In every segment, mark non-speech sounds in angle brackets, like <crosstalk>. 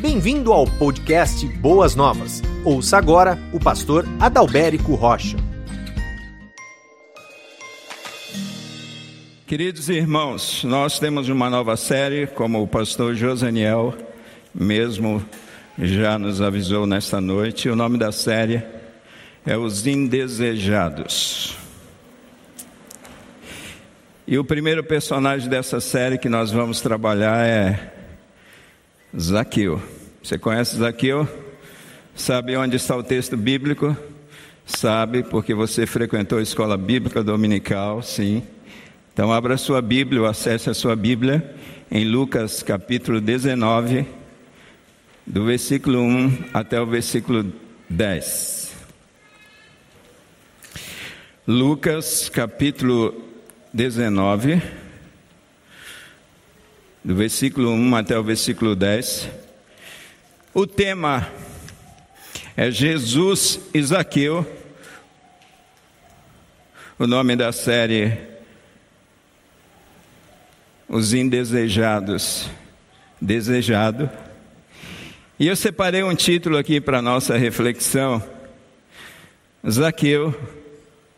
Bem-vindo ao podcast Boas Novas. Ouça agora o pastor Adalberico Rocha. Queridos irmãos, nós temos uma nova série, como o pastor Josaniel mesmo já nos avisou nesta noite. O nome da série é Os Indesejados. E o primeiro personagem dessa série que nós vamos trabalhar é Zaqueu. Você conhece Zaqueu? Sabe onde está o texto bíblico? Sabe, porque você frequentou a escola bíblica dominical, sim. Então, abra sua Bíblia, acesse a sua Bíblia em Lucas capítulo 19, do versículo 1 até o versículo 10. Lucas capítulo 19, do versículo 1 até o versículo 10. O tema é Jesus e Zaqueu. O nome da série Os Indesejados. Desejado. E eu separei um título aqui para nossa reflexão. Zaqueu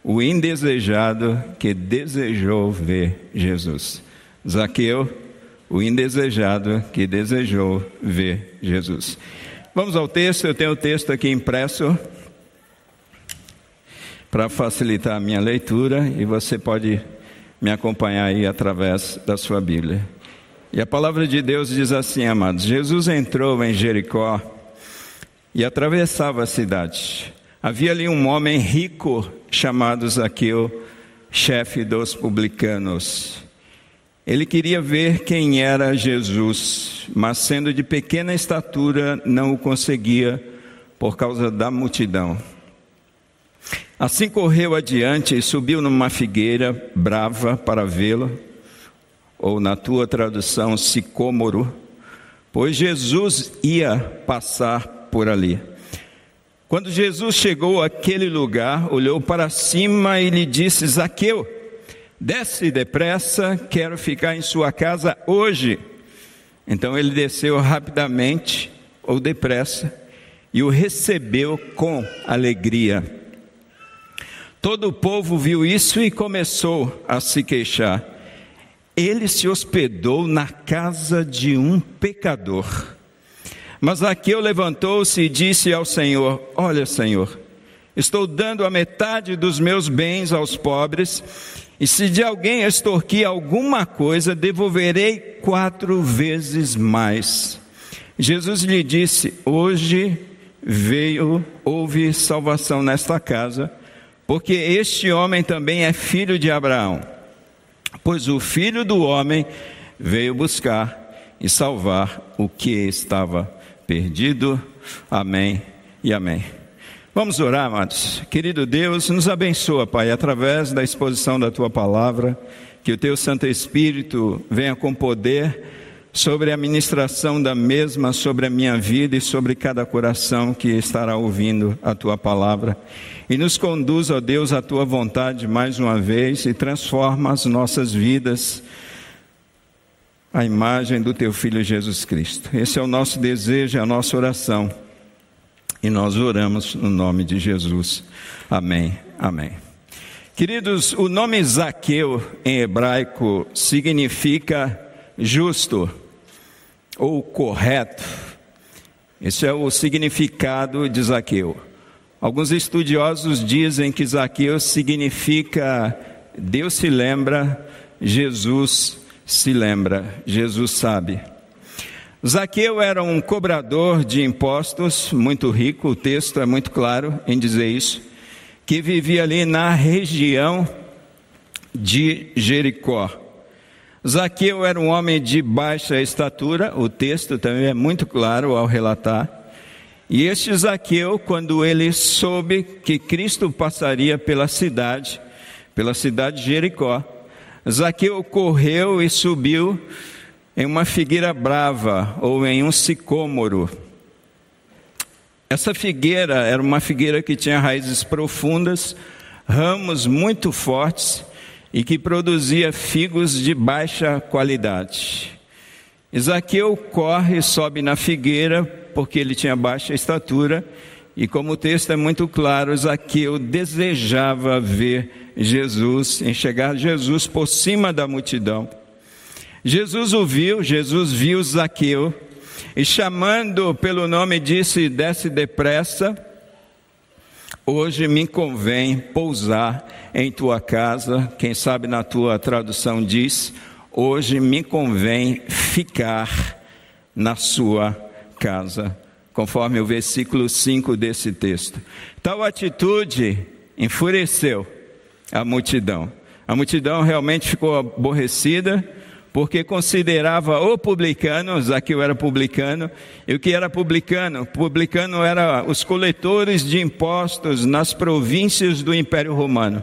o indesejado que desejou ver Jesus. Zaqueu, o indesejado que desejou ver Jesus. Vamos ao texto, eu tenho o texto aqui impresso para facilitar a minha leitura e você pode me acompanhar aí através da sua Bíblia. E a palavra de Deus diz assim, amados: Jesus entrou em Jericó e atravessava a cidade. Havia ali um homem rico chamado Zaqueu, chefe dos publicanos. Ele queria ver quem era Jesus, mas sendo de pequena estatura, não o conseguia por causa da multidão. Assim correu adiante e subiu numa figueira brava para vê-lo, ou na tua tradução, sicômoro, pois Jesus ia passar por ali. Quando Jesus chegou àquele lugar, olhou para cima e lhe disse: Zaqueu, desce depressa, quero ficar em sua casa hoje. Então ele desceu rapidamente, ou depressa, e o recebeu com alegria. Todo o povo viu isso e começou a se queixar. Ele se hospedou na casa de um pecador. Mas Zaqueu levantou-se e disse ao Senhor: Olha, Senhor, estou dando a metade dos meus bens aos pobres, e se de alguém extorquir alguma coisa, devolverei quatro vezes mais. Jesus lhe disse: Hoje veio, houve salvação nesta casa, porque este homem também é filho de Abraão. Pois o filho do homem veio buscar e salvar o que estava perdido. Amém e amém. Vamos orar, amados. Querido Deus, nos abençoa, Pai, através da exposição da tua palavra, que o teu Santo Espírito venha com poder sobre a ministração da mesma, sobre a minha vida e sobre cada coração que estará ouvindo a tua palavra. E nos conduz, ó Deus, à tua vontade mais uma vez e transforma as nossas vidas a imagem do teu filho Jesus Cristo. Esse é o nosso desejo, é a nossa oração. E nós oramos no nome de Jesus. Amém. Amém. Queridos, o nome Zaqueu em hebraico significa justo ou correto. Esse é o significado de Zaqueu. Alguns estudiosos dizem que Zaqueu significa Deus se lembra, Jesus se lembra, Jesus sabe. Zaqueu era um cobrador de impostos, muito rico, o texto é muito claro em dizer isso, que vivia ali na região de Jericó. Zaqueu era um homem de baixa estatura, o texto também é muito claro ao relatar. E este Zaqueu, quando ele soube que Cristo passaria pela cidade, pela cidade de Jericó, Zaqueu correu e subiu em uma figueira brava ou em um sicômoro. Essa figueira era uma figueira que tinha raízes profundas, ramos muito fortes e que produzia figos de baixa qualidade. Zaqueu corre, sobe na figueira, porque ele tinha baixa estatura, e como o texto é muito claro, Zaqueu desejava ver Jesus, enxergar Jesus por cima da multidão. Jesus o viu, Jesus viu Zaqueu, e chamando pelo nome disse: Desce depressa, hoje me convém pousar em tua casa. Quem sabe na tua tradução diz: Hoje me convém ficar na sua casa, conforme o versículo 5 desse texto. Tal atitude enfureceu a multidão. A multidão realmente ficou aborrecida, porque considerava o publicano, Zaqueu era publicano, e o que era publicano? Publicano era os coletores de impostos nas províncias do Império Romano.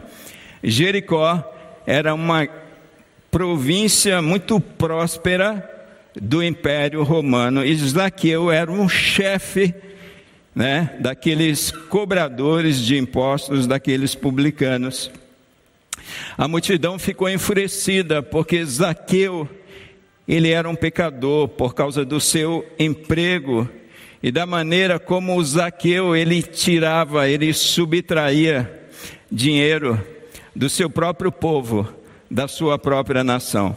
Jericó era uma província muito próspera do Império Romano. E Zaqueu era um chefe né, daqueles cobradores de impostos, daqueles publicanos. A multidão ficou enfurecida porque Zaqueu, ele era um pecador por causa do seu emprego e da maneira como o Zaqueu ele tirava, ele subtraía dinheiro do seu próprio povo da sua própria nação.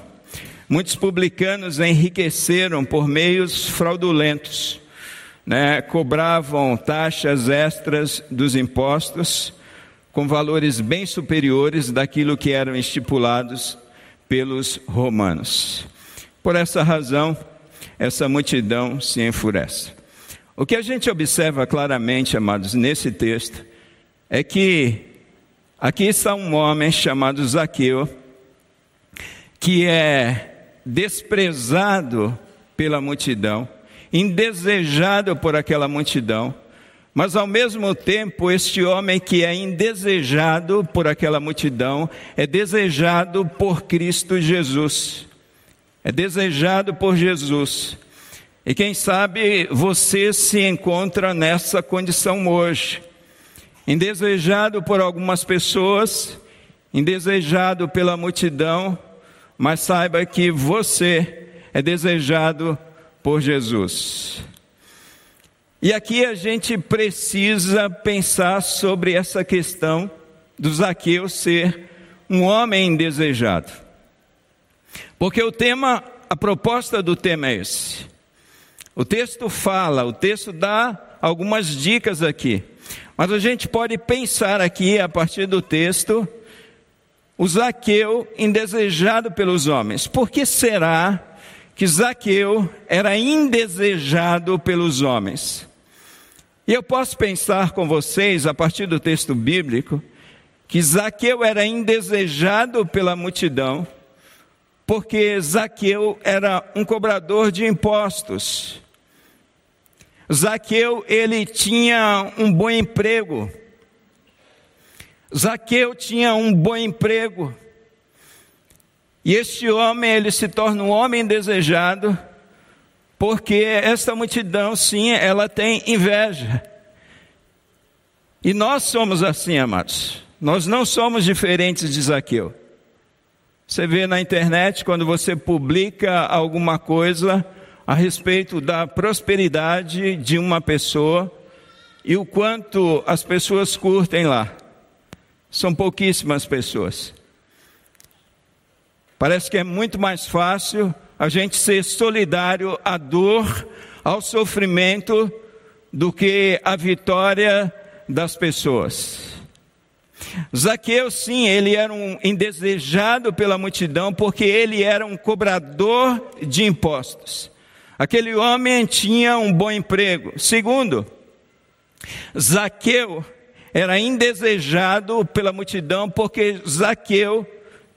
Muitos publicanos enriqueceram por meios fraudulentos, né? cobravam taxas extras dos impostos com valores bem superiores daquilo que eram estipulados pelos romanos. Por essa razão, essa multidão se enfurece. O que a gente observa claramente, amados, nesse texto, é que aqui está um homem chamado Zaqueu, que é desprezado pela multidão, indesejado por aquela multidão, mas ao mesmo tempo, este homem que é indesejado por aquela multidão, é desejado por Cristo Jesus. É desejado por Jesus. E quem sabe você se encontra nessa condição hoje. Indesejado por algumas pessoas, indesejado pela multidão, mas saiba que você é desejado por Jesus. E aqui a gente precisa pensar sobre essa questão do Zaqueu ser um homem desejado. Porque o tema, a proposta do tema é esse. O texto fala, o texto dá algumas dicas aqui. Mas a gente pode pensar aqui, a partir do texto, o Zaqueu indesejado pelos homens. Por que será que Zaqueu era indesejado pelos homens? E eu posso pensar com vocês, a partir do texto bíblico, que Zaqueu era indesejado pela multidão, porque Zaqueu era um cobrador de impostos. Zaqueu, ele tinha um bom emprego. Zaqueu tinha um bom emprego. E este homem, ele se torna um homem desejado, porque esta multidão, sim, ela tem inveja. E nós somos assim, amados. Nós não somos diferentes de Zaqueu. Você vê na internet, quando você publica alguma coisa a respeito da prosperidade de uma pessoa e o quanto as pessoas curtem lá. São pouquíssimas pessoas. Parece que é muito mais fácil a gente ser solidário à dor, ao sofrimento, do que à vitória das pessoas. Zaqueu, sim, ele era um indesejado pela multidão, porque ele era um cobrador de impostos. Aquele homem tinha um bom emprego. Segundo, Zaqueu era indesejado pela multidão, porque Zaqueu,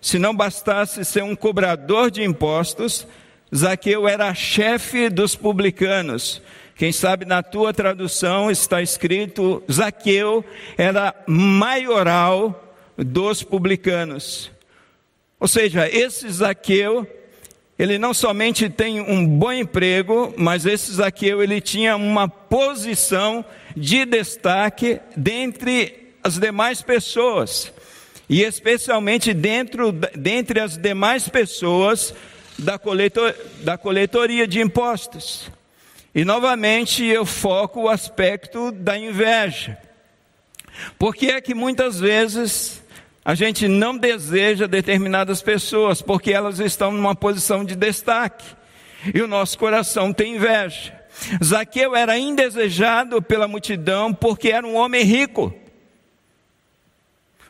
se não bastasse ser um cobrador de impostos, Zaqueu era chefe dos publicanos. Quem sabe na tua tradução está escrito: Zaqueu era maioral dos publicanos. Ou seja, esse Zaqueu, ele não somente tem um bom emprego, mas esse Zaqueu ele tinha uma posição de destaque dentre as demais pessoas. E especialmente dentro, dentre as demais pessoas, da, coletor, da coletoria de impostos. E novamente eu foco o aspecto da inveja. Porque é que muitas vezes a gente não deseja determinadas pessoas, porque elas estão numa posição de destaque. E o nosso coração tem inveja. Zaqueu era indesejado pela multidão porque era um homem rico.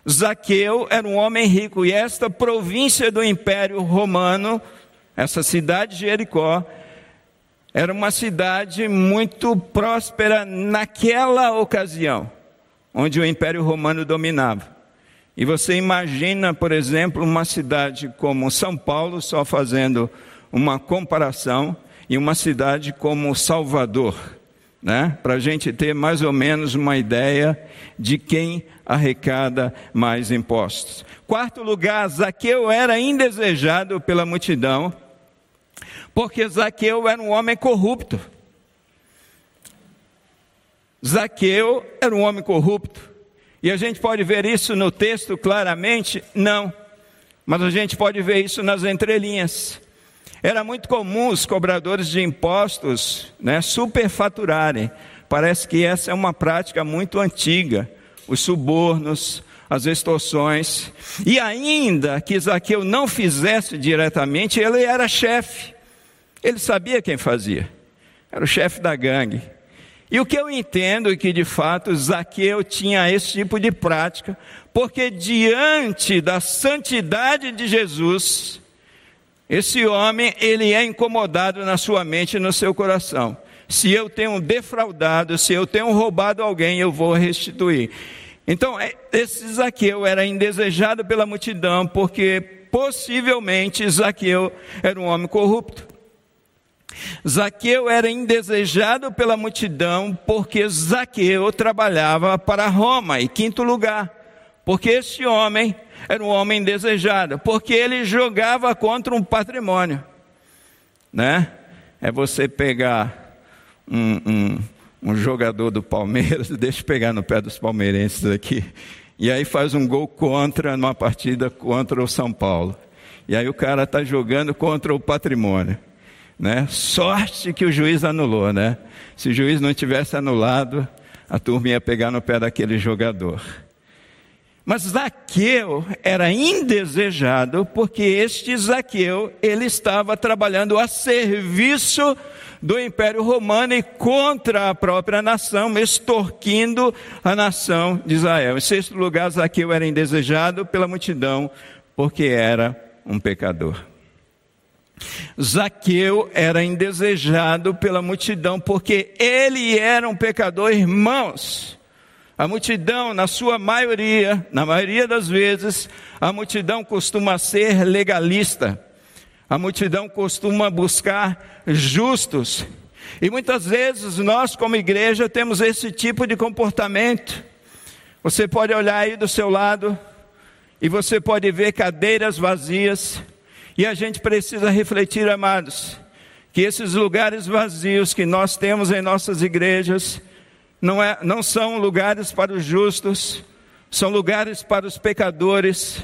Zaqueu era um homem rico e esta província do Império Romano, essa cidade de Jericó, era uma cidade muito próspera naquela ocasião, onde o Império Romano dominava. E você imagina, por exemplo, uma cidade como São Paulo, só fazendo uma comparação, e uma cidade como Salvador, né? para a gente ter mais ou menos uma ideia de quem arrecada mais impostos. Quarto lugar, Zaqueu era indesejado pela multidão, porque Zaqueu era um homem corrupto. Zaqueu era um homem corrupto. E a gente pode ver isso no texto claramente? Não. Mas a gente pode ver isso nas entrelinhas. Era muito comum os cobradores de impostos né, superfaturarem. Parece que essa é uma prática muito antiga. Os subornos, as extorsões. E ainda que Zaqueu não fizesse diretamente, ele era chefe. Ele sabia quem fazia. Era o chefe da gangue. E o que eu entendo é que de fato Zaqueu tinha esse tipo de prática, porque diante da santidade de Jesus, esse homem, ele é incomodado na sua mente e no seu coração. Se eu tenho defraudado, se eu tenho roubado alguém, eu vou restituir. Então, é, esse Zaqueu era indesejado pela multidão, porque possivelmente Zaqueu era um homem corrupto. Zaqueu era indesejado pela multidão, porque Zaqueu trabalhava para Roma. E quinto lugar, porque esse homem era um homem desejado, porque ele jogava contra um patrimônio, né? É você pegar um, um, um jogador do Palmeiras, <laughs> deixa eu pegar no pé dos palmeirenses aqui, e aí faz um gol contra numa partida contra o São Paulo. E aí o cara está jogando contra o patrimônio. Né? Sorte que o juiz anulou, né? Se o juiz não tivesse anulado, a turma ia pegar no pé daquele jogador. Mas Zaqueu era indesejado porque este Zaqueu, ele estava trabalhando a serviço do Império Romano e contra a própria nação, extorquindo a nação de Israel. Em sexto lugar, Zaqueu era indesejado pela multidão porque era um pecador. Zaqueu era indesejado pela multidão porque ele era um pecador, irmãos. A multidão, na sua maioria, na maioria das vezes, a multidão costuma ser legalista. A multidão costuma buscar justos. E muitas vezes nós, como igreja, temos esse tipo de comportamento. Você pode olhar aí do seu lado e você pode ver cadeiras vazias. E a gente precisa refletir, amados, que esses lugares vazios que nós temos em nossas igrejas, não, é, não são lugares para os justos, são lugares para os pecadores.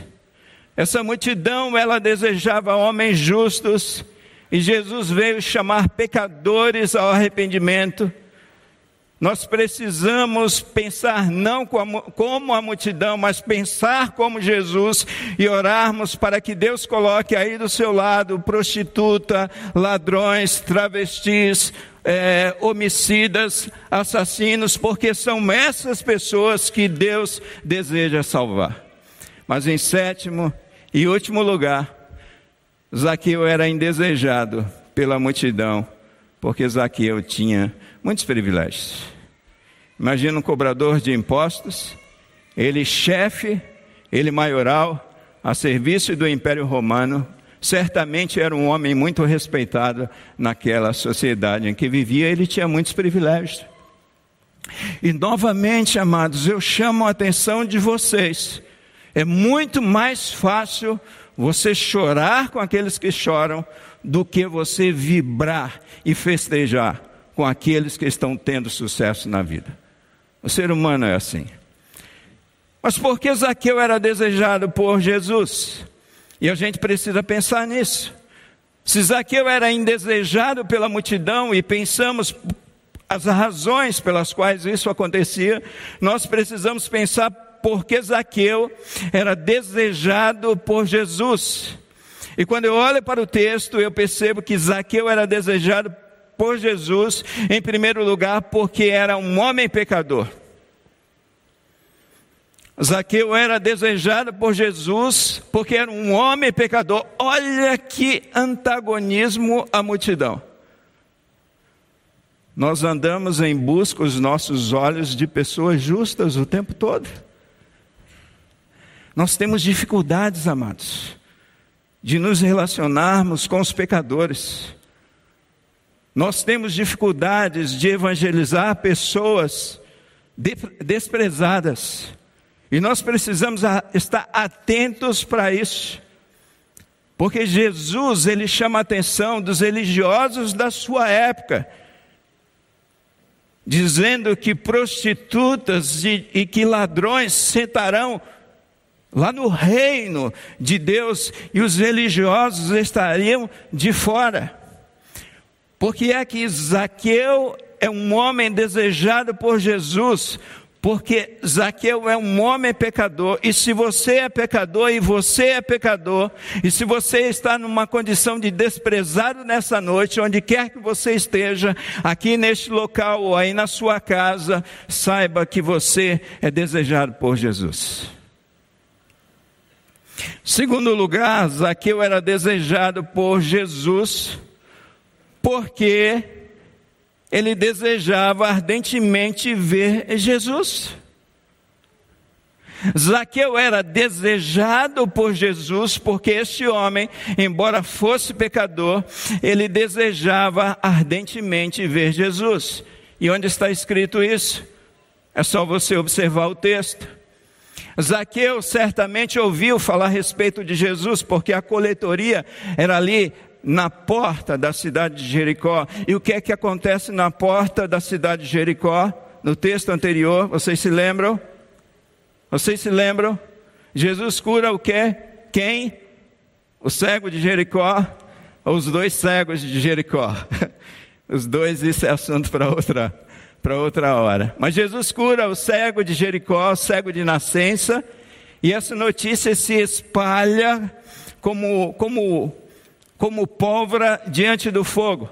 Essa multidão, ela desejava homens justos, e Jesus veio chamar pecadores ao arrependimento. Nós precisamos pensar não como a multidão, mas pensar como Jesus e orarmos para que Deus coloque aí do seu lado prostituta, ladrões, travestis, é, homicidas, assassinos, porque são essas pessoas que Deus deseja salvar. Mas em sétimo e último lugar, Zaqueu era indesejado pela multidão, porque Zaqueu tinha muitos privilégios. Imagina um cobrador de impostos, ele chefe, ele maioral, a serviço do Império Romano, certamente era um homem muito respeitado naquela sociedade em que vivia, ele tinha muitos privilégios. E novamente, amados, eu chamo a atenção de vocês. É muito mais fácil você chorar com aqueles que choram do que você vibrar e festejar com aqueles que estão tendo sucesso na vida. O ser humano é assim. Mas por que Zaqueu era desejado por Jesus? E a gente precisa pensar nisso. Se Zaqueu era indesejado pela multidão e pensamos as razões pelas quais isso acontecia, nós precisamos pensar por que Zaqueu era desejado por Jesus. E quando eu olho para o texto, eu percebo que Zaqueu era desejado por Jesus, em primeiro lugar, porque era um homem pecador. Zaqueu era desejado por Jesus porque era um homem pecador. Olha que antagonismo à multidão. Nós andamos em busca os nossos olhos de pessoas justas o tempo todo. Nós temos dificuldades, amados, de nos relacionarmos com os pecadores. Nós temos dificuldades de evangelizar pessoas desprezadas. E nós precisamos estar atentos para isso. Porque Jesus, ele chama a atenção dos religiosos da sua época, dizendo que prostitutas e, e que ladrões sentarão lá no reino de Deus e os religiosos estariam de fora. Porque é que Zaqueu é um homem desejado por Jesus, porque Zaqueu é um homem pecador, e se você é pecador e você é pecador, e se você está numa condição de desprezado nessa noite, onde quer que você esteja, aqui neste local ou aí na sua casa, saiba que você é desejado por Jesus. Segundo lugar, Zaqueu era desejado por Jesus, porque ele desejava ardentemente ver Jesus. Zaqueu era desejado por Jesus, porque este homem, embora fosse pecador, ele desejava ardentemente ver Jesus. E onde está escrito isso? É só você observar o texto. Zaqueu certamente ouviu falar a respeito de Jesus, porque a coletoria era ali na porta da cidade de Jericó. E o que é que acontece na porta da cidade de Jericó? No texto anterior, vocês se lembram? Vocês se lembram? Jesus cura o que? Quem? O cego de Jericó ou os dois cegos de Jericó? <laughs> Os dois, isso é assunto para outra, para outra hora. Mas Jesus cura o cego de Jericó, o cego de nascença, e essa notícia se espalha como, como como pólvora diante do fogo.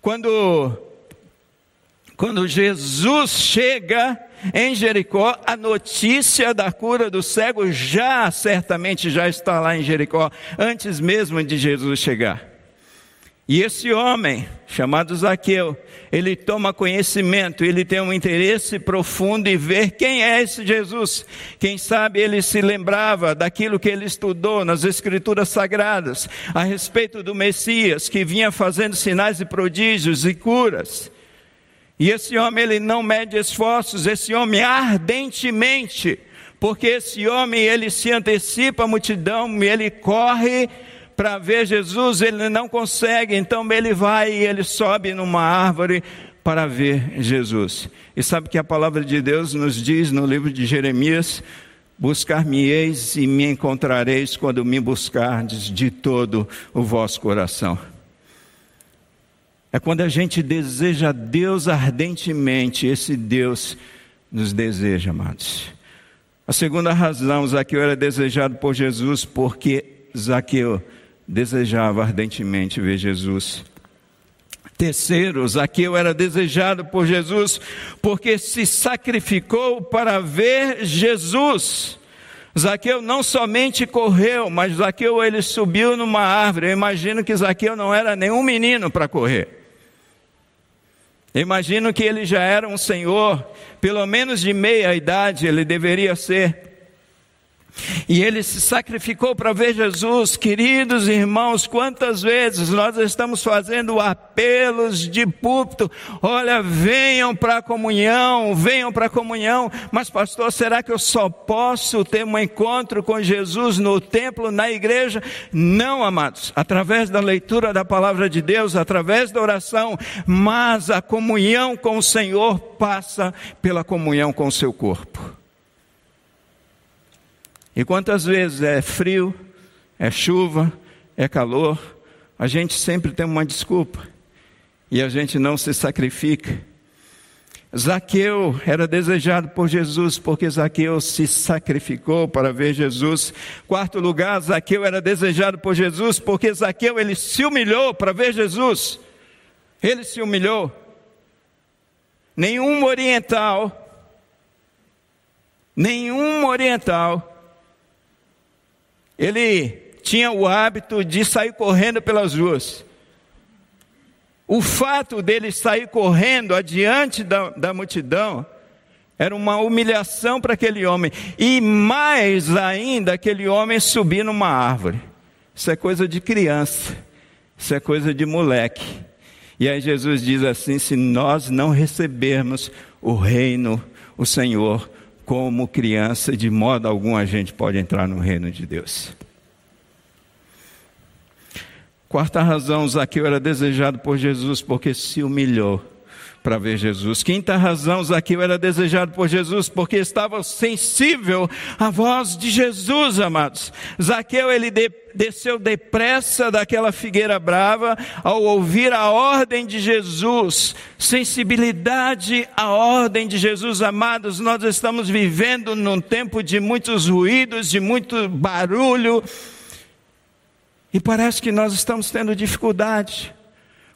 Quando, quando Jesus chega em Jericó, a notícia da cura do cego já certamente já está lá em Jericó, antes mesmo de Jesus chegar. E esse homem, chamado Zaqueu, ele toma conhecimento, ele tem um interesse profundo em ver quem é esse Jesus. Quem sabe ele se lembrava daquilo que ele estudou nas Escrituras Sagradas a respeito do Messias que vinha fazendo sinais e prodígios e curas. E esse homem, ele não mede esforços, esse homem ardentemente, porque esse homem, ele se antecipa à multidão, ele corre para ver Jesus, ele não consegue, então ele vai e ele sobe numa árvore para ver Jesus. E sabe que a palavra de Deus nos diz no livro de Jeremias: Buscar-me-eis e me encontrareis quando me buscardes de todo o vosso coração. É quando a gente deseja Deus ardentemente, esse Deus nos deseja, amados. A segunda razão, Zaqueu era desejado por Jesus porque Zaqueu desejava ardentemente ver Jesus. Terceiro, Zaqueu era desejado por Jesus porque se sacrificou para ver Jesus. Zaqueu não somente correu, mas Zaqueu ele subiu numa árvore. Eu imagino que Zaqueu não era nenhum menino para correr. Eu imagino que ele já era um senhor, pelo menos de meia idade ele deveria ser. E ele se sacrificou para ver Jesus. Queridos irmãos, quantas vezes nós estamos fazendo apelos de púlpito: olha, venham para a comunhão, venham para a comunhão. Mas, pastor, será que eu só posso ter um encontro com Jesus no templo, na igreja? Não, amados. Através da leitura da palavra de Deus, através da oração, mas a comunhão com o Senhor passa pela comunhão com o seu corpo. E quantas vezes é frio, é chuva, é calor, a gente sempre tem uma desculpa e a gente não se sacrifica. Zaqueu era desejado por Jesus porque Zaqueu se sacrificou para ver Jesus. Quarto lugar, Zaqueu era desejado por Jesus porque Zaqueu ele se humilhou para ver Jesus. Ele se humilhou. Nenhum oriental, nenhum oriental, ele tinha o hábito de sair correndo pelas ruas. O fato dele sair correndo adiante da, da multidão era uma humilhação para aquele homem. E mais ainda, aquele homem subir numa árvore. Isso é coisa de criança. Isso é coisa de moleque. E aí Jesus diz assim: se nós não recebermos o reino, o Senhor, como criança, de modo algum a gente pode entrar no reino de Deus. Quarta razão, Zaqueu era desejado por Jesus porque se humilhou para ver Jesus. Quinta razão, Zaqueu era desejado por Jesus porque estava sensível à voz de Jesus, amados. Zaqueu, ele de, desceu depressa daquela figueira brava ao ouvir a ordem de Jesus. Sensibilidade à ordem de Jesus, amados. Nós estamos vivendo num tempo de muitos ruídos, de muito barulho, e parece que nós estamos tendo dificuldade.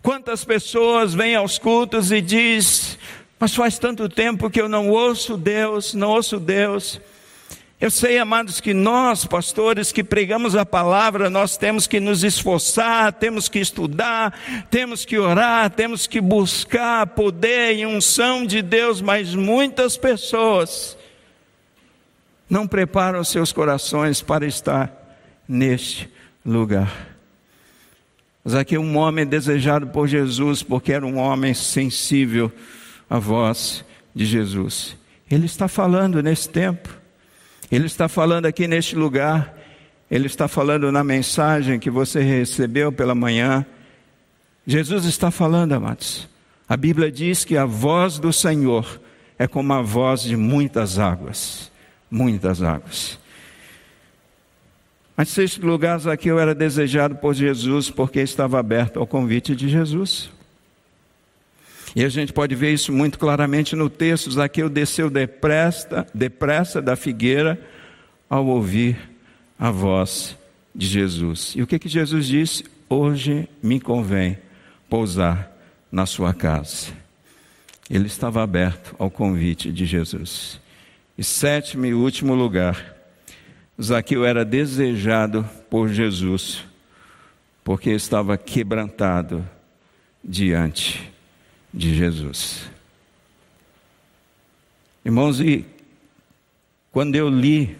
Quantas pessoas vêm aos cultos e diz: "Mas faz tanto tempo que eu não ouço Deus, não ouço Deus". Eu sei, amados, que nós, pastores que pregamos a palavra, nós temos que nos esforçar, temos que estudar, temos que orar, temos que buscar poder e unção de Deus, mas muitas pessoas não preparam seus corações para estar neste lugar. Mas aqui um homem desejado por Jesus, porque era um homem sensível à voz de Jesus. Ele está falando nesse tempo, ele está falando aqui neste lugar, ele está falando na mensagem que você recebeu pela manhã. Jesus está falando, amados. A Bíblia diz que a voz do Senhor é como a voz de muitas águas, muitas águas. Mas sexto lugar, Zaqueu era desejado por Jesus porque estava aberto ao convite de Jesus. E a gente pode ver isso muito claramente no texto. Zaqueu desceu depressa, depressa da figueira ao ouvir a voz de Jesus. E o que, que Jesus disse? Hoje me convém pousar na sua casa. Ele estava aberto ao convite de Jesus. E sétimo e último lugar, Zaqueu era desejado por Jesus, porque estava quebrantado diante de Jesus. Irmãos, e quando eu li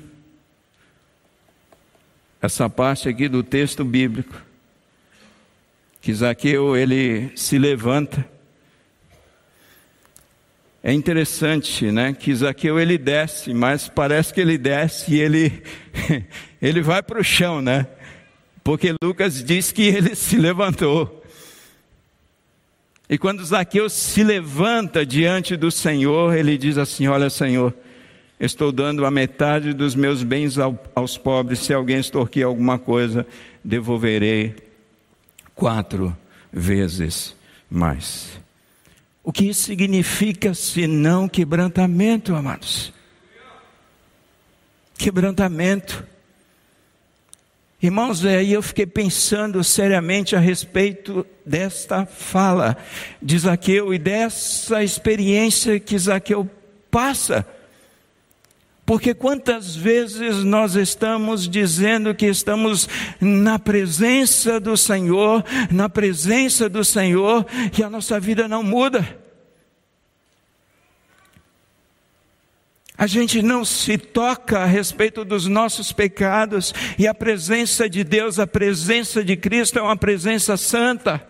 essa parte aqui do texto bíblico, que Zaqueu ele se levanta é interessante, né, que Zaqueu ele desce, mas parece que ele desce e ele <laughs> ele vai para o chão, né? Porque Lucas diz que ele <laughs> se levantou. E quando Zaqueu se levanta diante do Senhor, ele diz assim: Olha, Senhor, estou dando a metade dos meus bens aos pobres. Se alguém extorquir alguma coisa, devolverei quatro vezes mais. O que isso significa senão quebrantamento, amados? Quebrantamento. Irmãos, aí eu fiquei pensando seriamente a respeito desta fala de Zaqueu e dessa experiência que Zaqueu passa. Porque quantas vezes nós estamos dizendo que estamos na presença do Senhor, na presença do Senhor, e a nossa vida não muda. A gente não se toca a respeito dos nossos pecados, e a presença de Deus, a presença de Cristo é uma presença santa.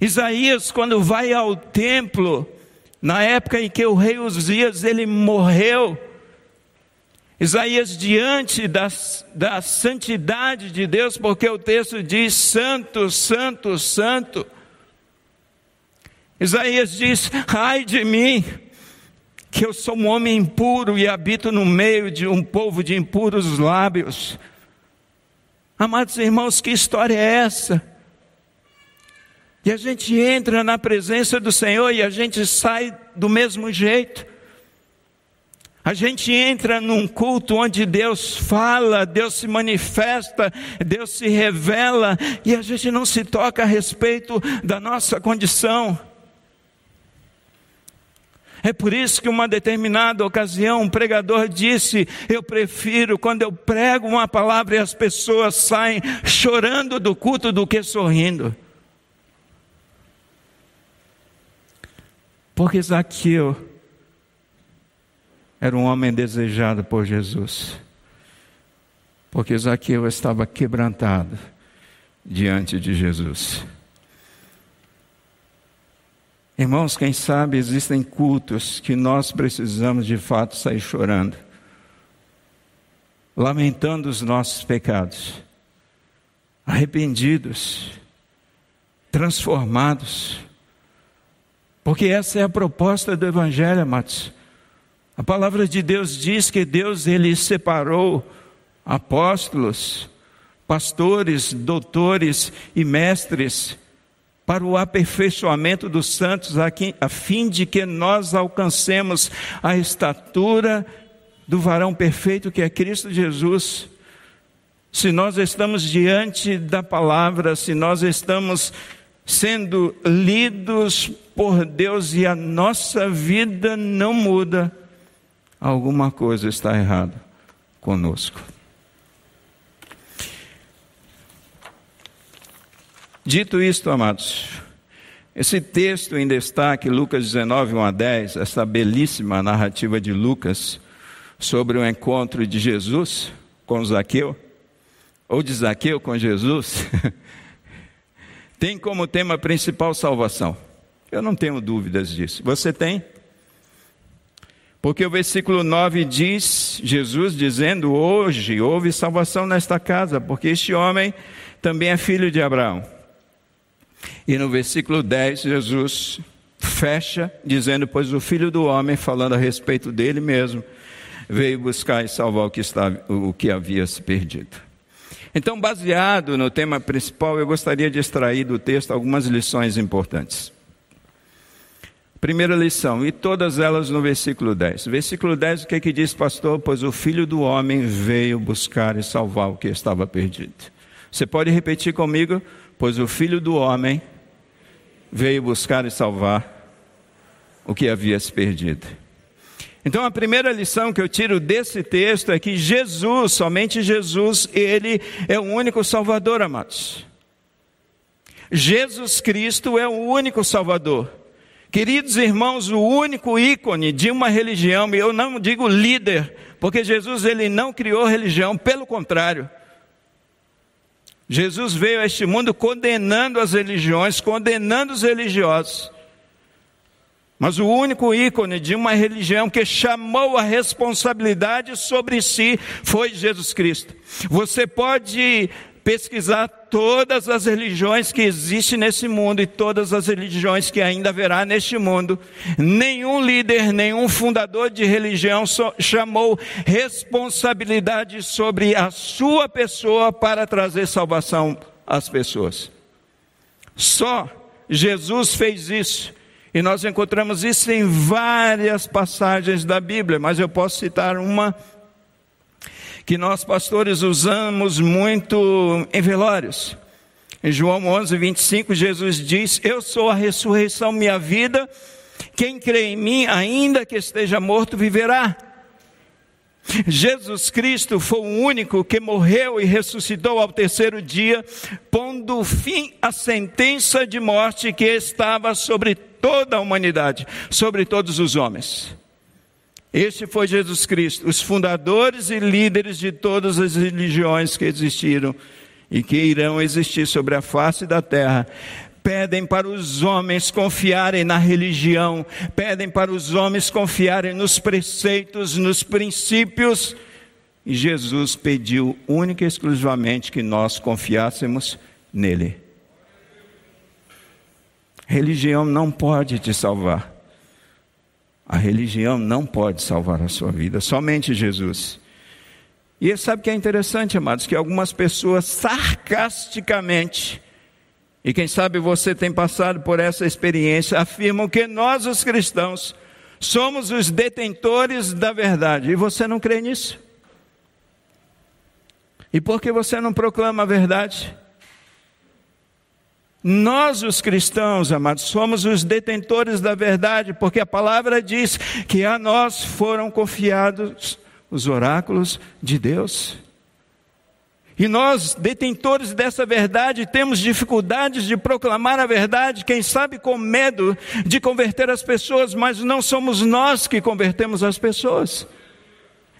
Isaías, quando vai ao templo, na época em que o rei Uzias ele morreu, Isaías diante da, da santidade de Deus, porque o texto diz santo, santo, santo. Isaías diz: ai de mim, que eu sou um homem impuro e habito no meio de um povo de impuros lábios. Amados irmãos, que história é essa? E a gente entra na presença do Senhor e a gente sai do mesmo jeito. A gente entra num culto onde Deus fala, Deus se manifesta, Deus se revela e a gente não se toca a respeito da nossa condição. É por isso que uma determinada ocasião um pregador disse: Eu prefiro quando eu prego uma palavra e as pessoas saem chorando do culto do que sorrindo. Porque Zaqueu era um homem desejado por Jesus. Porque Zaqueu estava quebrantado diante de Jesus. Irmãos, quem sabe existem cultos que nós precisamos de fato sair chorando, lamentando os nossos pecados, arrependidos, transformados porque essa é a proposta do Evangelho, amados. A palavra de Deus diz que Deus ele separou apóstolos, pastores, doutores e mestres para o aperfeiçoamento dos santos, a fim de que nós alcancemos a estatura do varão perfeito que é Cristo Jesus. Se nós estamos diante da palavra, se nós estamos sendo lidos por Deus e a nossa vida não muda, alguma coisa está errada conosco. Dito isto, amados, esse texto em destaque, Lucas 19, 1 a 10, essa belíssima narrativa de Lucas sobre o encontro de Jesus com Zaqueu, ou de Zaqueu com Jesus, <laughs> tem como tema principal salvação. Eu não tenho dúvidas disso. Você tem? Porque o versículo 9 diz, Jesus dizendo: Hoje houve salvação nesta casa, porque este homem também é filho de Abraão. E no versículo 10, Jesus fecha dizendo: Pois o filho do homem, falando a respeito dele mesmo, veio buscar e salvar o que, estava, o que havia se perdido. Então, baseado no tema principal, eu gostaria de extrair do texto algumas lições importantes. Primeira lição, e todas elas no versículo 10. Versículo 10, o que, é que diz, pastor? Pois o filho do homem veio buscar e salvar o que estava perdido. Você pode repetir comigo? Pois o filho do homem veio buscar e salvar o que havia se perdido. Então a primeira lição que eu tiro desse texto é que Jesus, somente Jesus, ele é o único Salvador, amados. Jesus Cristo é o único Salvador. Queridos irmãos, o único ícone de uma religião, e eu não digo líder, porque Jesus ele não criou religião, pelo contrário. Jesus veio a este mundo condenando as religiões, condenando os religiosos. Mas o único ícone de uma religião que chamou a responsabilidade sobre si foi Jesus Cristo. Você pode pesquisar todas as religiões que existem nesse mundo e todas as religiões que ainda haverá neste mundo. Nenhum líder, nenhum fundador de religião chamou responsabilidade sobre a sua pessoa para trazer salvação às pessoas. Só Jesus fez isso. E nós encontramos isso em várias passagens da Bíblia, mas eu posso citar uma que nós pastores usamos muito em velórios. Em João 11, 25, Jesus diz: Eu sou a ressurreição, minha vida. Quem crê em mim, ainda que esteja morto, viverá. Jesus Cristo foi o único que morreu e ressuscitou ao terceiro dia, pondo fim à sentença de morte que estava sobre toda a humanidade, sobre todos os homens. Este foi Jesus Cristo, os fundadores e líderes de todas as religiões que existiram e que irão existir sobre a face da terra, pedem para os homens confiarem na religião, pedem para os homens confiarem nos preceitos, nos princípios. E Jesus pediu única e exclusivamente que nós confiássemos nele. Religião não pode te salvar. A religião não pode salvar a sua vida, somente Jesus. E sabe o que é interessante, amados? Que algumas pessoas sarcasticamente, e quem sabe você tem passado por essa experiência, afirmam que nós, os cristãos, somos os detentores da verdade. E você não crê nisso? E por que você não proclama a verdade? Nós, os cristãos, amados, somos os detentores da verdade, porque a palavra diz que a nós foram confiados os oráculos de Deus. E nós, detentores dessa verdade, temos dificuldades de proclamar a verdade, quem sabe com medo de converter as pessoas, mas não somos nós que convertemos as pessoas.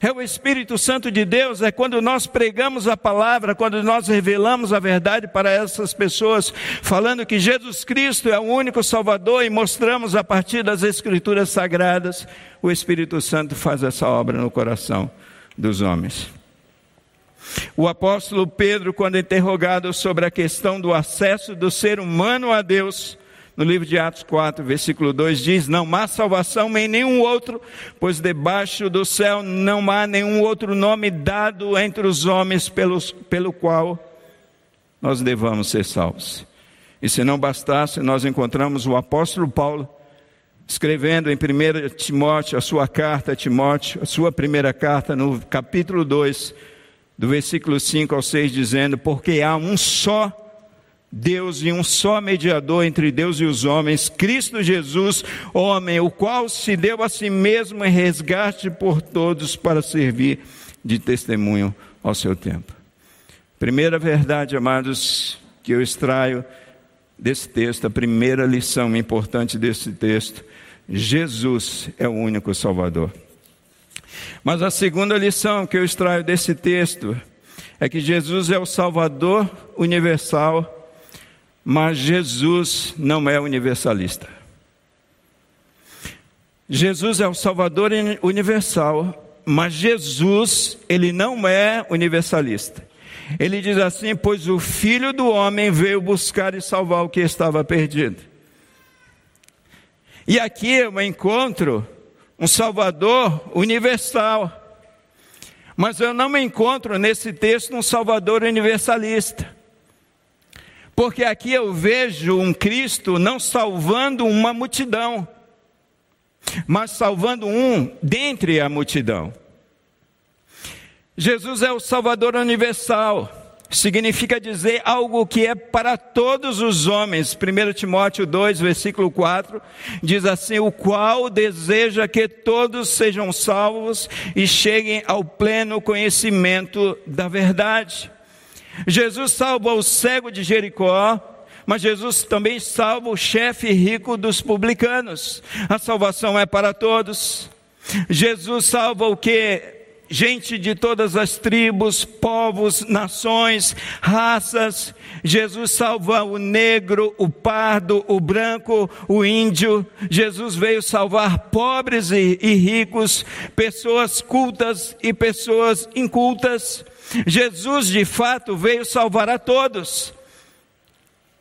É o Espírito Santo de Deus, é quando nós pregamos a palavra, quando nós revelamos a verdade para essas pessoas, falando que Jesus Cristo é o único Salvador e mostramos a partir das Escrituras Sagradas, o Espírito Santo faz essa obra no coração dos homens. O apóstolo Pedro, quando interrogado sobre a questão do acesso do ser humano a Deus, no livro de Atos 4, versículo 2 diz: Não há salvação em nenhum outro, pois debaixo do céu não há nenhum outro nome dado entre os homens pelos, pelo qual nós devamos ser salvos. E se não bastasse, nós encontramos o apóstolo Paulo escrevendo em 1 Timóteo, a sua carta a Timóteo, a sua primeira carta, no capítulo 2, do versículo 5 ao 6, dizendo: Porque há um só Deus e um só mediador entre Deus e os homens, Cristo Jesus, homem, o qual se deu a si mesmo em resgate por todos para servir de testemunho ao seu tempo. Primeira verdade, amados, que eu extraio desse texto, a primeira lição importante desse texto: Jesus é o único Salvador. Mas a segunda lição que eu extraio desse texto é que Jesus é o Salvador universal mas Jesus não é universalista. Jesus é o Salvador universal, mas Jesus, ele não é universalista. Ele diz assim: Pois o Filho do Homem veio buscar e salvar o que estava perdido. E aqui eu encontro um Salvador universal, mas eu não me encontro nesse texto um Salvador universalista. Porque aqui eu vejo um Cristo não salvando uma multidão, mas salvando um dentre a multidão. Jesus é o Salvador universal, significa dizer algo que é para todos os homens. 1 Timóteo 2, versículo 4, diz assim: O qual deseja que todos sejam salvos e cheguem ao pleno conhecimento da verdade. Jesus salva o cego de Jericó, mas Jesus também salva o chefe rico dos publicanos. A salvação é para todos. Jesus salva o que? Gente de todas as tribos, povos, nações, raças. Jesus salva o negro, o pardo, o branco, o índio. Jesus veio salvar pobres e, e ricos, pessoas cultas e pessoas incultas. Jesus de fato veio salvar a todos.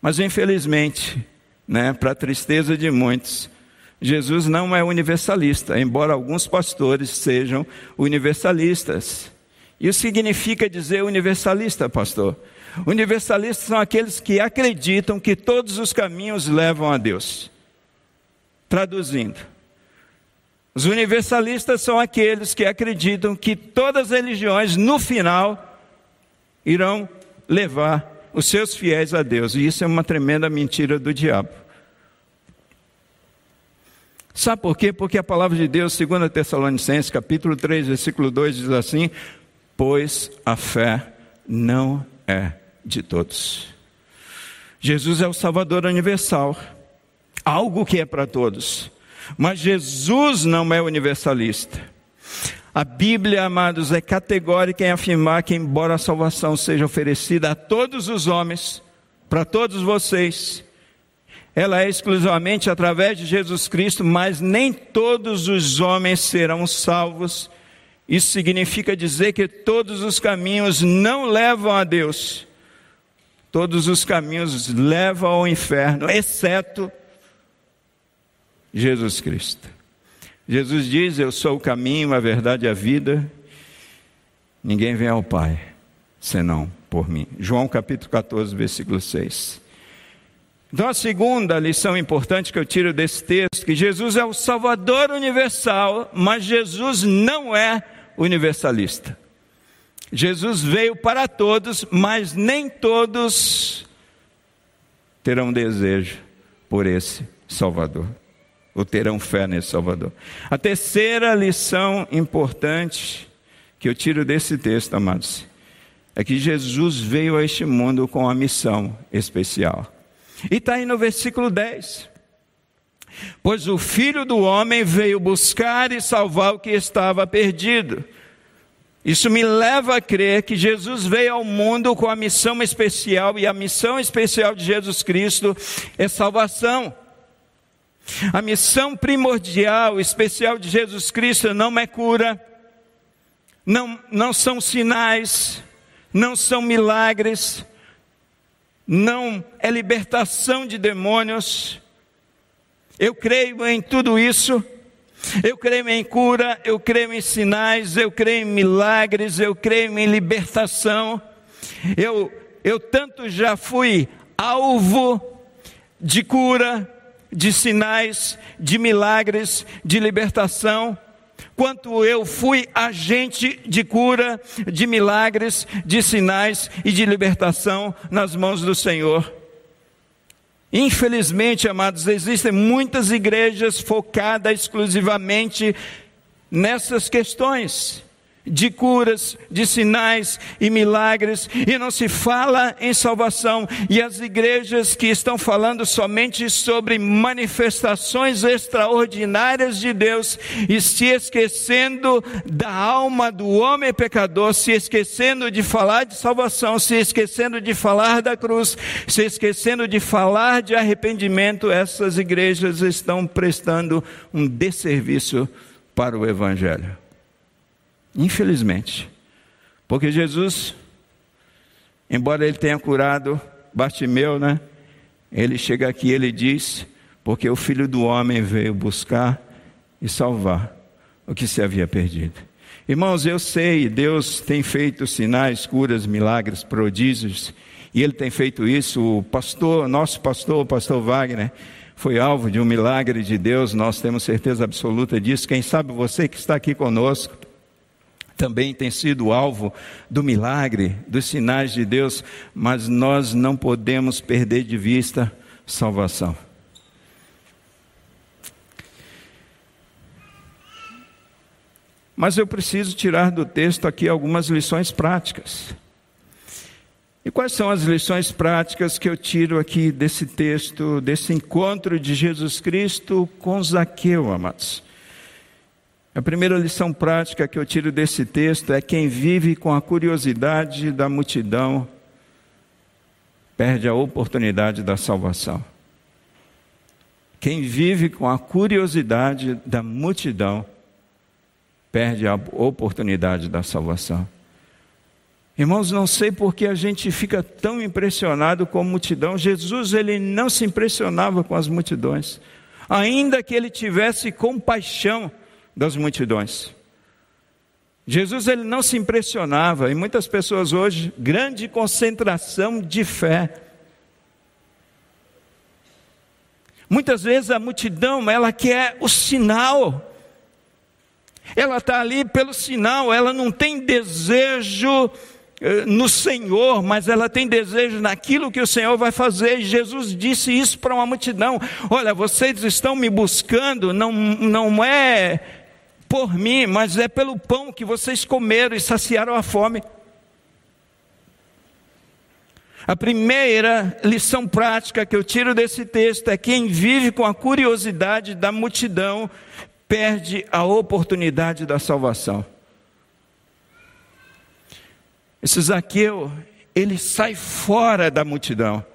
Mas infelizmente, né, para tristeza de muitos, Jesus não é universalista, embora alguns pastores sejam universalistas. Isso significa dizer universalista, pastor. Universalistas são aqueles que acreditam que todos os caminhos levam a Deus. Traduzindo, os universalistas são aqueles que acreditam que todas as religiões, no final, irão levar os seus fiéis a Deus. E isso é uma tremenda mentira do diabo. Sabe por quê? Porque a palavra de Deus, 2 Tessalonicenses, capítulo 3, versículo 2, diz assim: Pois a fé não é de todos. Jesus é o Salvador universal, algo que é para todos. Mas Jesus não é universalista. A Bíblia, amados, é categórica em afirmar que, embora a salvação seja oferecida a todos os homens, para todos vocês, ela é exclusivamente através de Jesus Cristo, mas nem todos os homens serão salvos. Isso significa dizer que todos os caminhos não levam a Deus, todos os caminhos levam ao inferno, exceto Jesus Cristo. Jesus diz: Eu sou o caminho, a verdade e a vida. ninguém vem ao Pai senão por mim. João capítulo 14, versículo 6. Então, a segunda lição importante que eu tiro desse texto, que Jesus é o Salvador universal, mas Jesus não é universalista. Jesus veio para todos, mas nem todos terão desejo por esse Salvador, ou terão fé nesse Salvador. A terceira lição importante que eu tiro desse texto, amados, é que Jesus veio a este mundo com uma missão especial. E está aí no versículo 10. Pois o filho do homem veio buscar e salvar o que estava perdido. Isso me leva a crer que Jesus veio ao mundo com a missão especial, e a missão especial de Jesus Cristo é salvação. A missão primordial, especial de Jesus Cristo não é cura, não, não são sinais, não são milagres, não é libertação de demônios. Eu creio em tudo isso eu creio em cura, eu creio em sinais, eu creio em milagres, eu creio em libertação. Eu, eu tanto já fui alvo de cura, de sinais, de milagres, de libertação, quanto eu fui agente de cura, de milagres, de sinais e de libertação nas mãos do Senhor. Infelizmente, amados, existem muitas igrejas focadas exclusivamente nessas questões de curas, de sinais e milagres, e não se fala em salvação. E as igrejas que estão falando somente sobre manifestações extraordinárias de Deus e se esquecendo da alma do homem pecador, se esquecendo de falar de salvação, se esquecendo de falar da cruz, se esquecendo de falar de arrependimento, essas igrejas estão prestando um desserviço para o evangelho. Infelizmente. Porque Jesus, embora ele tenha curado Bartimeu, né? Ele chega aqui e ele diz: Porque o filho do homem veio buscar e salvar o que se havia perdido. Irmãos, eu sei, Deus tem feito sinais, curas, milagres, prodígios, e Ele tem feito isso. O pastor, nosso pastor, o pastor Wagner, foi alvo de um milagre de Deus, nós temos certeza absoluta disso. Quem sabe você que está aqui conosco, também tem sido alvo do milagre, dos sinais de Deus, mas nós não podemos perder de vista salvação. Mas eu preciso tirar do texto aqui algumas lições práticas. E quais são as lições práticas que eu tiro aqui desse texto, desse encontro de Jesus Cristo com Zaqueu, amados? A primeira lição prática que eu tiro desse texto é: quem vive com a curiosidade da multidão perde a oportunidade da salvação. Quem vive com a curiosidade da multidão perde a oportunidade da salvação. Irmãos, não sei por que a gente fica tão impressionado com a multidão. Jesus, ele não se impressionava com as multidões. Ainda que ele tivesse compaixão, das multidões. Jesus ele não se impressionava, e muitas pessoas hoje, grande concentração de fé. Muitas vezes a multidão, ela quer o sinal, ela está ali pelo sinal, ela não tem desejo eh, no Senhor, mas ela tem desejo naquilo que o Senhor vai fazer. E Jesus disse isso para uma multidão: Olha, vocês estão me buscando, não, não é por mim, mas é pelo pão que vocês comeram e saciaram a fome. A primeira lição prática que eu tiro desse texto é: quem vive com a curiosidade da multidão perde a oportunidade da salvação. Esse Zaqueu, ele sai fora da multidão.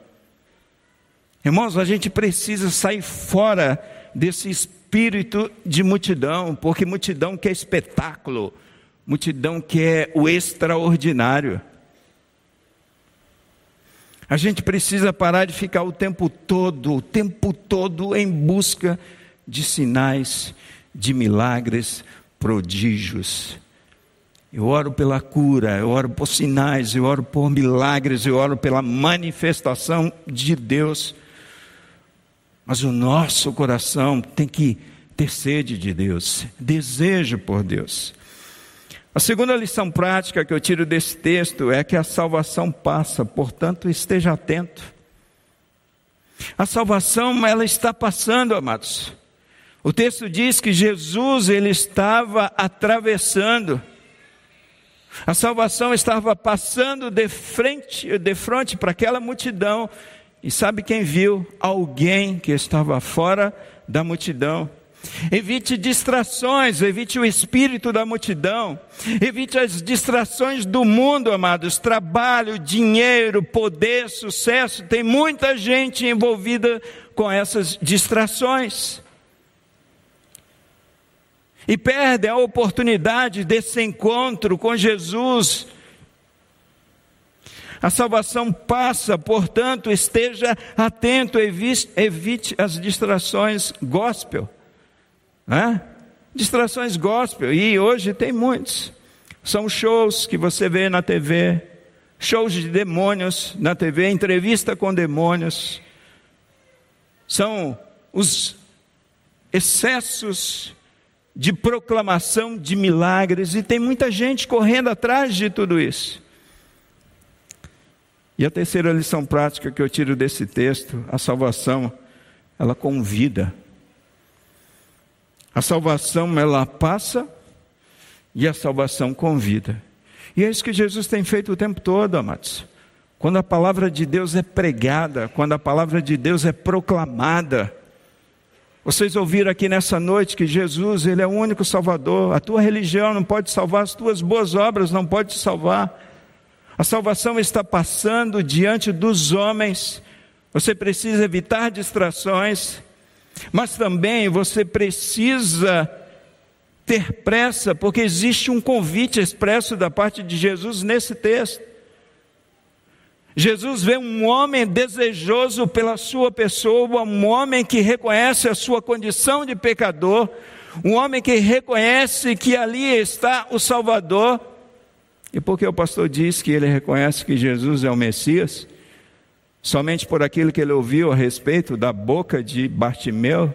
Irmãos, a gente precisa sair fora desse espírito espírito de multidão, porque multidão quer espetáculo, multidão quer o extraordinário. A gente precisa parar de ficar o tempo todo, o tempo todo em busca de sinais, de milagres, prodígios. Eu oro pela cura, eu oro por sinais, eu oro por milagres, eu oro pela manifestação de Deus. Mas o nosso coração tem que ter sede de Deus, desejo por Deus. A segunda lição prática que eu tiro desse texto é que a salvação passa, portanto, esteja atento. A salvação, ela está passando, amados. O texto diz que Jesus, ele estava atravessando. A salvação estava passando de frente, de frente para aquela multidão. E sabe quem viu? Alguém que estava fora da multidão. Evite distrações, evite o espírito da multidão, evite as distrações do mundo, amados. Trabalho, dinheiro, poder, sucesso. Tem muita gente envolvida com essas distrações e perdem a oportunidade desse encontro com Jesus. A salvação passa, portanto, esteja atento, evite, as distrações gospel. Né? Distrações gospel, e hoje tem muitos. São shows que você vê na TV, shows de demônios na TV, entrevista com demônios. São os excessos de proclamação de milagres, e tem muita gente correndo atrás de tudo isso. E a terceira lição prática que eu tiro desse texto, a salvação, ela convida. A salvação, ela passa e a salvação convida. E é isso que Jesus tem feito o tempo todo, amados. Quando a palavra de Deus é pregada, quando a palavra de Deus é proclamada, vocês ouviram aqui nessa noite que Jesus, Ele é o único Salvador. A tua religião não pode salvar, as tuas boas obras não podem te salvar. A salvação está passando diante dos homens. Você precisa evitar distrações, mas também você precisa ter pressa, porque existe um convite expresso da parte de Jesus nesse texto. Jesus vê um homem desejoso pela sua pessoa, um homem que reconhece a sua condição de pecador, um homem que reconhece que ali está o Salvador. E porque o pastor diz que ele reconhece que Jesus é o Messias, somente por aquilo que ele ouviu a respeito da boca de Bartimeu?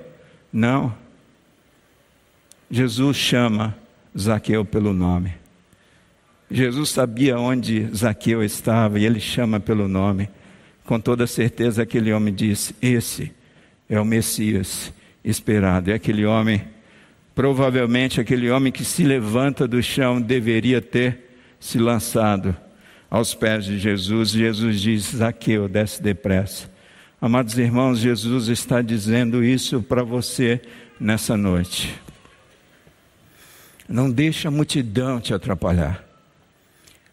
Não. Jesus chama Zaqueu pelo nome. Jesus sabia onde Zaqueu estava e ele chama pelo nome. Com toda certeza, aquele homem disse: Esse é o Messias esperado. E aquele homem, provavelmente aquele homem que se levanta do chão, deveria ter se lançado aos pés de Jesus. Jesus diz: Zaqueu, desce depressa. Amados irmãos, Jesus está dizendo isso para você nessa noite. Não deixe a multidão te atrapalhar.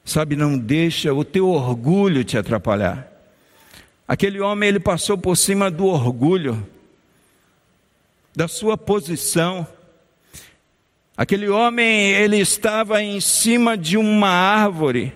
Sabe, não deixa o teu orgulho te atrapalhar. Aquele homem, ele passou por cima do orgulho, da sua posição. Aquele homem, ele estava em cima de uma árvore.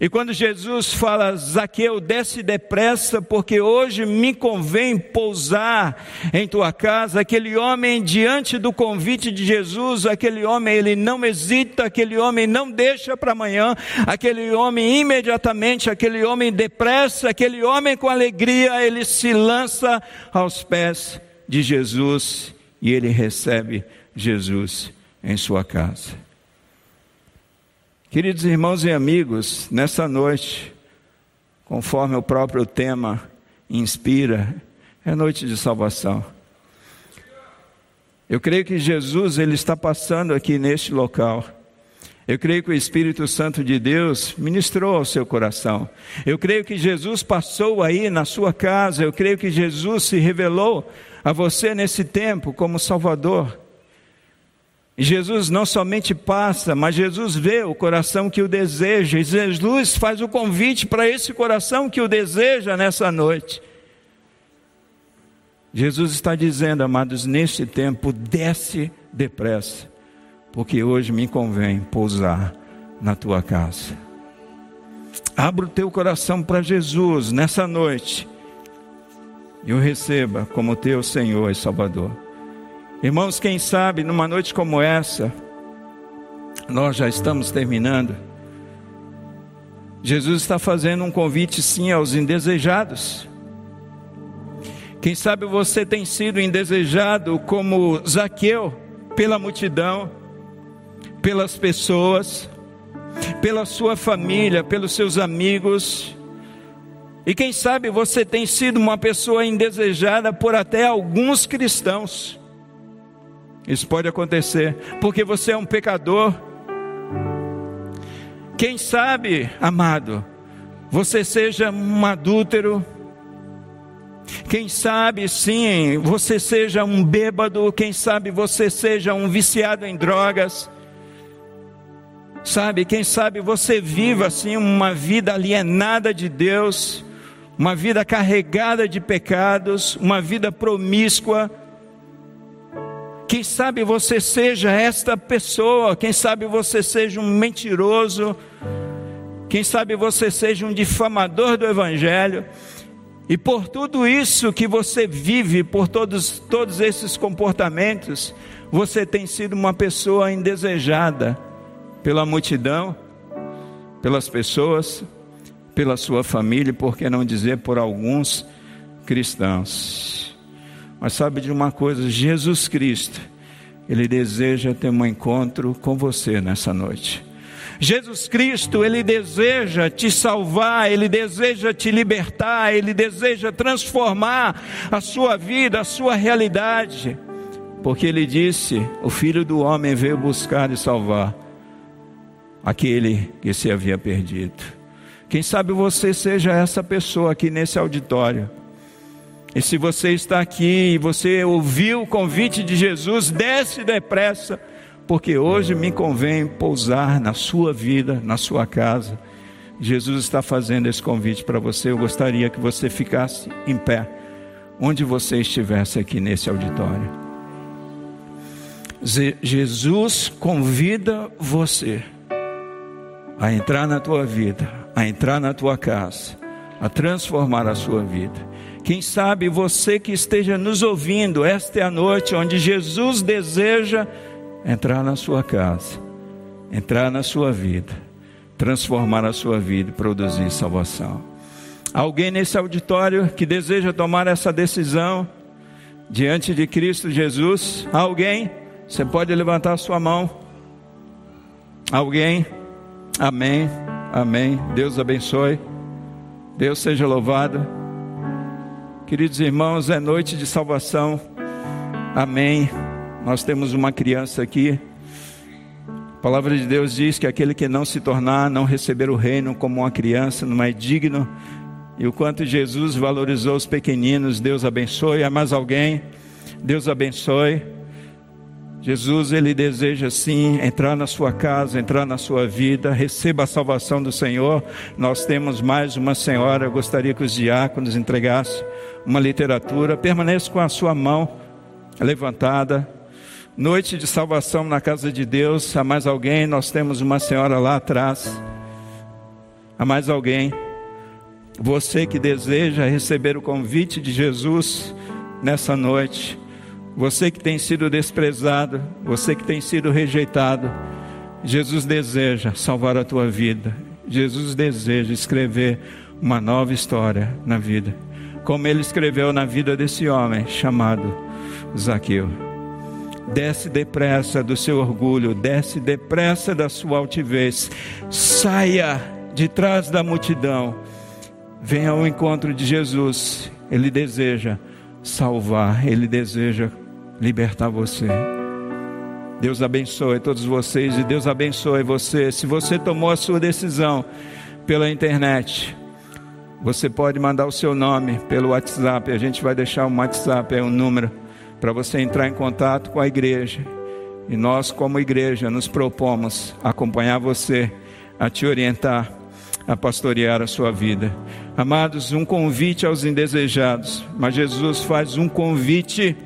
E quando Jesus fala, Zaqueu, desce depressa, porque hoje me convém pousar em tua casa, aquele homem, diante do convite de Jesus, aquele homem, ele não hesita, aquele homem não deixa para amanhã, aquele homem imediatamente, aquele homem depressa, aquele homem com alegria, ele se lança aos pés de Jesus e ele recebe Jesus em sua casa. Queridos irmãos e amigos, nessa noite, conforme o próprio tema inspira, é noite de salvação. Eu creio que Jesus ele está passando aqui neste local. Eu creio que o Espírito Santo de Deus ministrou ao seu coração. Eu creio que Jesus passou aí na sua casa. Eu creio que Jesus se revelou a você nesse tempo como Salvador. Jesus não somente passa, mas Jesus vê o coração que o deseja. E Jesus faz o convite para esse coração que o deseja nessa noite. Jesus está dizendo, amados, neste tempo, desce depressa, porque hoje me convém pousar na tua casa. Abra o teu coração para Jesus nessa noite e o receba como teu Senhor e Salvador. Irmãos, quem sabe numa noite como essa, nós já estamos terminando. Jesus está fazendo um convite sim aos indesejados. Quem sabe você tem sido indesejado como Zaqueu pela multidão, pelas pessoas, pela sua família, pelos seus amigos. E quem sabe você tem sido uma pessoa indesejada por até alguns cristãos. Isso pode acontecer, porque você é um pecador. Quem sabe, amado, você seja um adúltero, quem sabe sim, você seja um bêbado, quem sabe você seja um viciado em drogas. Sabe, quem sabe você viva assim uma vida alienada de Deus, uma vida carregada de pecados, uma vida promíscua. Quem sabe você seja esta pessoa, quem sabe você seja um mentiroso, quem sabe você seja um difamador do Evangelho. E por tudo isso que você vive, por todos, todos esses comportamentos, você tem sido uma pessoa indesejada pela multidão, pelas pessoas, pela sua família, por que não dizer por alguns cristãos. Mas sabe de uma coisa, Jesus Cristo, Ele deseja ter um encontro com você nessa noite. Jesus Cristo, Ele deseja te salvar, Ele deseja te libertar, Ele deseja transformar a sua vida, a sua realidade. Porque Ele disse: O Filho do Homem veio buscar e salvar aquele que se havia perdido. Quem sabe você seja essa pessoa aqui nesse auditório. E se você está aqui e você ouviu o convite de Jesus, desce depressa porque hoje me convém pousar na sua vida, na sua casa. Jesus está fazendo esse convite para você. Eu gostaria que você ficasse em pé, onde você estivesse aqui nesse auditório. Jesus convida você a entrar na tua vida, a entrar na tua casa, a transformar a sua vida. Quem sabe você que esteja nos ouvindo, esta é a noite onde Jesus deseja entrar na sua casa, entrar na sua vida, transformar a sua vida e produzir salvação. Alguém nesse auditório que deseja tomar essa decisão diante de Cristo Jesus? Alguém? Você pode levantar a sua mão. Alguém? Amém. Amém. Deus abençoe. Deus seja louvado. Queridos irmãos, é noite de salvação. Amém. Nós temos uma criança aqui. A palavra de Deus diz que aquele que não se tornar, não receber o reino como uma criança, não é digno. E o quanto Jesus valorizou os pequeninos, Deus abençoe. Há mais alguém? Deus abençoe. Jesus, ele deseja sim entrar na sua casa, entrar na sua vida, receba a salvação do Senhor. Nós temos mais uma senhora, eu gostaria que os diáconos entregassem uma literatura. Permaneça com a sua mão levantada. Noite de salvação na casa de Deus. Há mais alguém? Nós temos uma senhora lá atrás. Há mais alguém? Você que deseja receber o convite de Jesus nessa noite. Você que tem sido desprezado, você que tem sido rejeitado. Jesus deseja salvar a tua vida. Jesus deseja escrever uma nova história na vida, como ele escreveu na vida desse homem chamado Zaqueu. Desce depressa do seu orgulho, desce depressa da sua altivez, saia de trás da multidão, venha ao encontro de Jesus. Ele deseja salvar, ele deseja libertar você. Deus abençoe todos vocês e Deus abençoe você. Se você tomou a sua decisão pela internet, você pode mandar o seu nome pelo WhatsApp. A gente vai deixar um WhatsApp, é um número para você entrar em contato com a igreja. E nós, como igreja, nos propomos acompanhar você, a te orientar, a pastorear a sua vida. Amados, um convite aos indesejados, mas Jesus faz um convite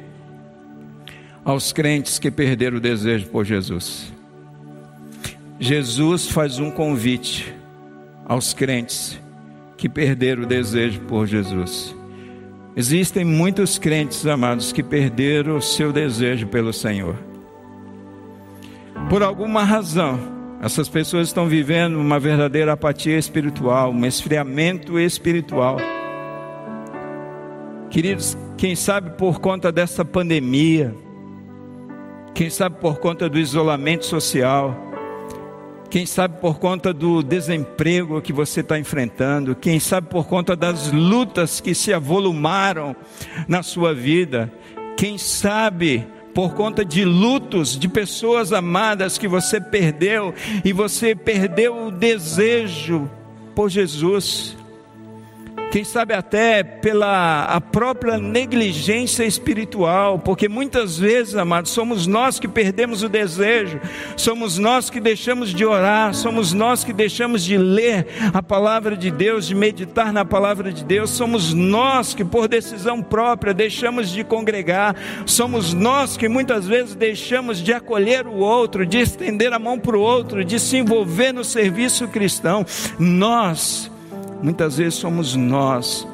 aos crentes que perderam o desejo por Jesus. Jesus faz um convite aos crentes que perderam o desejo por Jesus. Existem muitos crentes amados que perderam o seu desejo pelo Senhor. Por alguma razão, essas pessoas estão vivendo uma verdadeira apatia espiritual, um esfriamento espiritual. Queridos, quem sabe por conta dessa pandemia, quem sabe por conta do isolamento social, quem sabe por conta do desemprego que você está enfrentando, quem sabe por conta das lutas que se avolumaram na sua vida, quem sabe por conta de lutos de pessoas amadas que você perdeu e você perdeu o desejo por Jesus quem sabe até pela a própria negligência espiritual, porque muitas vezes, amados, somos nós que perdemos o desejo, somos nós que deixamos de orar, somos nós que deixamos de ler a palavra de Deus, de meditar na palavra de Deus, somos nós que por decisão própria deixamos de congregar, somos nós que muitas vezes deixamos de acolher o outro, de estender a mão para o outro, de se envolver no serviço cristão. Nós Muitas vezes somos nós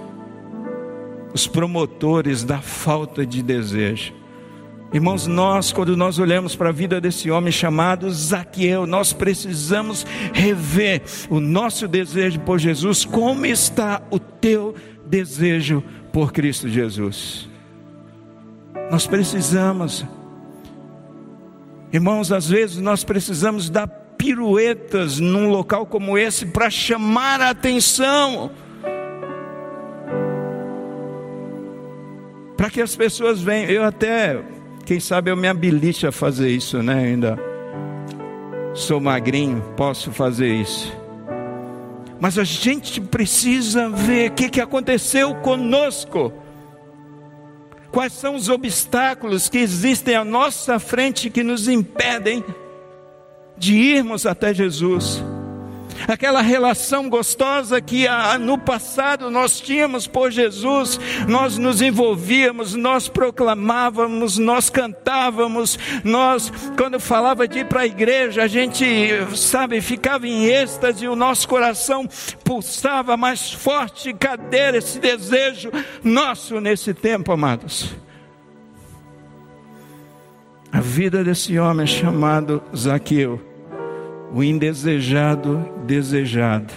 os promotores da falta de desejo. Irmãos, nós, quando nós olhamos para a vida desse homem chamado Zaqueu, nós precisamos rever o nosso desejo por Jesus. Como está o teu desejo por Cristo Jesus? Nós precisamos, irmãos, às vezes nós precisamos dar piruetas num local como esse para chamar a atenção. Para que as pessoas venham. Eu até, quem sabe eu me habilite a fazer isso, né? Ainda sou magrinho, posso fazer isso. Mas a gente precisa ver o que, que aconteceu conosco. Quais são os obstáculos que existem à nossa frente que nos impedem de irmos até Jesus. Aquela relação gostosa que ah, no passado nós tínhamos por Jesus, nós nos envolvíamos, nós proclamávamos, nós cantávamos, nós, quando falava de ir para a igreja, a gente, sabe, ficava em êxtase, o nosso coração pulsava mais forte. Cadê esse desejo nosso nesse tempo, amados? A vida desse homem chamado Zaqueu, o indesejado desejado,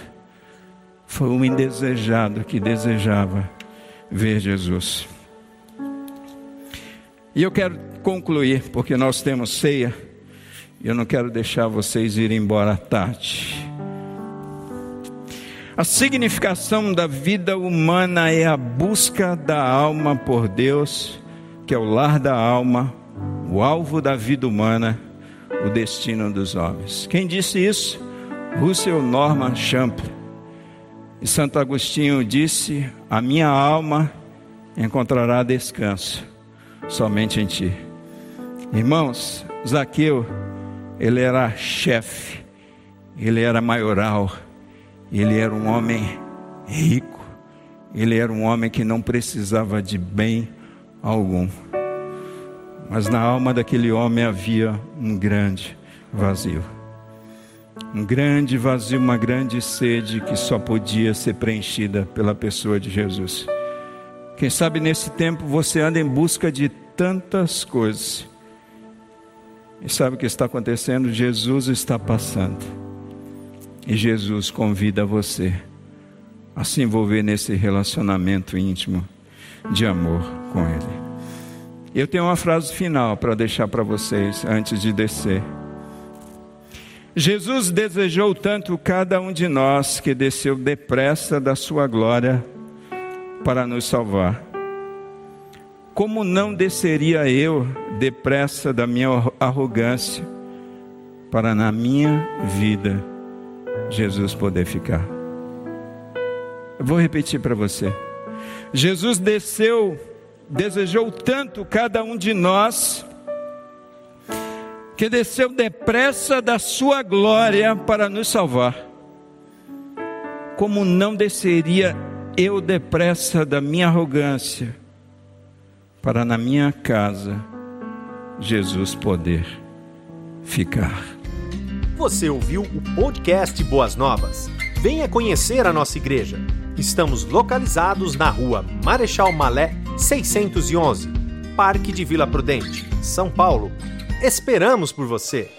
foi o indesejado que desejava ver Jesus. E eu quero concluir, porque nós temos ceia, e eu não quero deixar vocês irem embora tarde. A significação da vida humana é a busca da alma por Deus, que é o lar da alma, o alvo da vida humana, o destino dos homens. Quem disse isso? Russell Norman Champlin. E Santo Agostinho disse: A minha alma encontrará descanso somente em ti. Irmãos, Zaqueu, ele era chefe, ele era maioral, ele era um homem rico, ele era um homem que não precisava de bem algum. Mas na alma daquele homem havia um grande vazio. Um grande vazio, uma grande sede que só podia ser preenchida pela pessoa de Jesus. Quem sabe nesse tempo você anda em busca de tantas coisas. E sabe o que está acontecendo? Jesus está passando. E Jesus convida você a se envolver nesse relacionamento íntimo de amor com Ele. Eu tenho uma frase final para deixar para vocês antes de descer. Jesus desejou tanto cada um de nós que desceu depressa da sua glória para nos salvar. Como não desceria eu depressa da minha arrogância para na minha vida Jesus poder ficar? Vou repetir para você. Jesus desceu desejou tanto cada um de nós, que desceu depressa da sua glória para nos salvar. Como não desceria eu depressa da minha arrogância, para na minha casa Jesus poder ficar. Você ouviu o podcast Boas Novas? Venha conhecer a nossa igreja. Estamos localizados na rua Marechal Malé 611, Parque de Vila Prudente, São Paulo. Esperamos por você!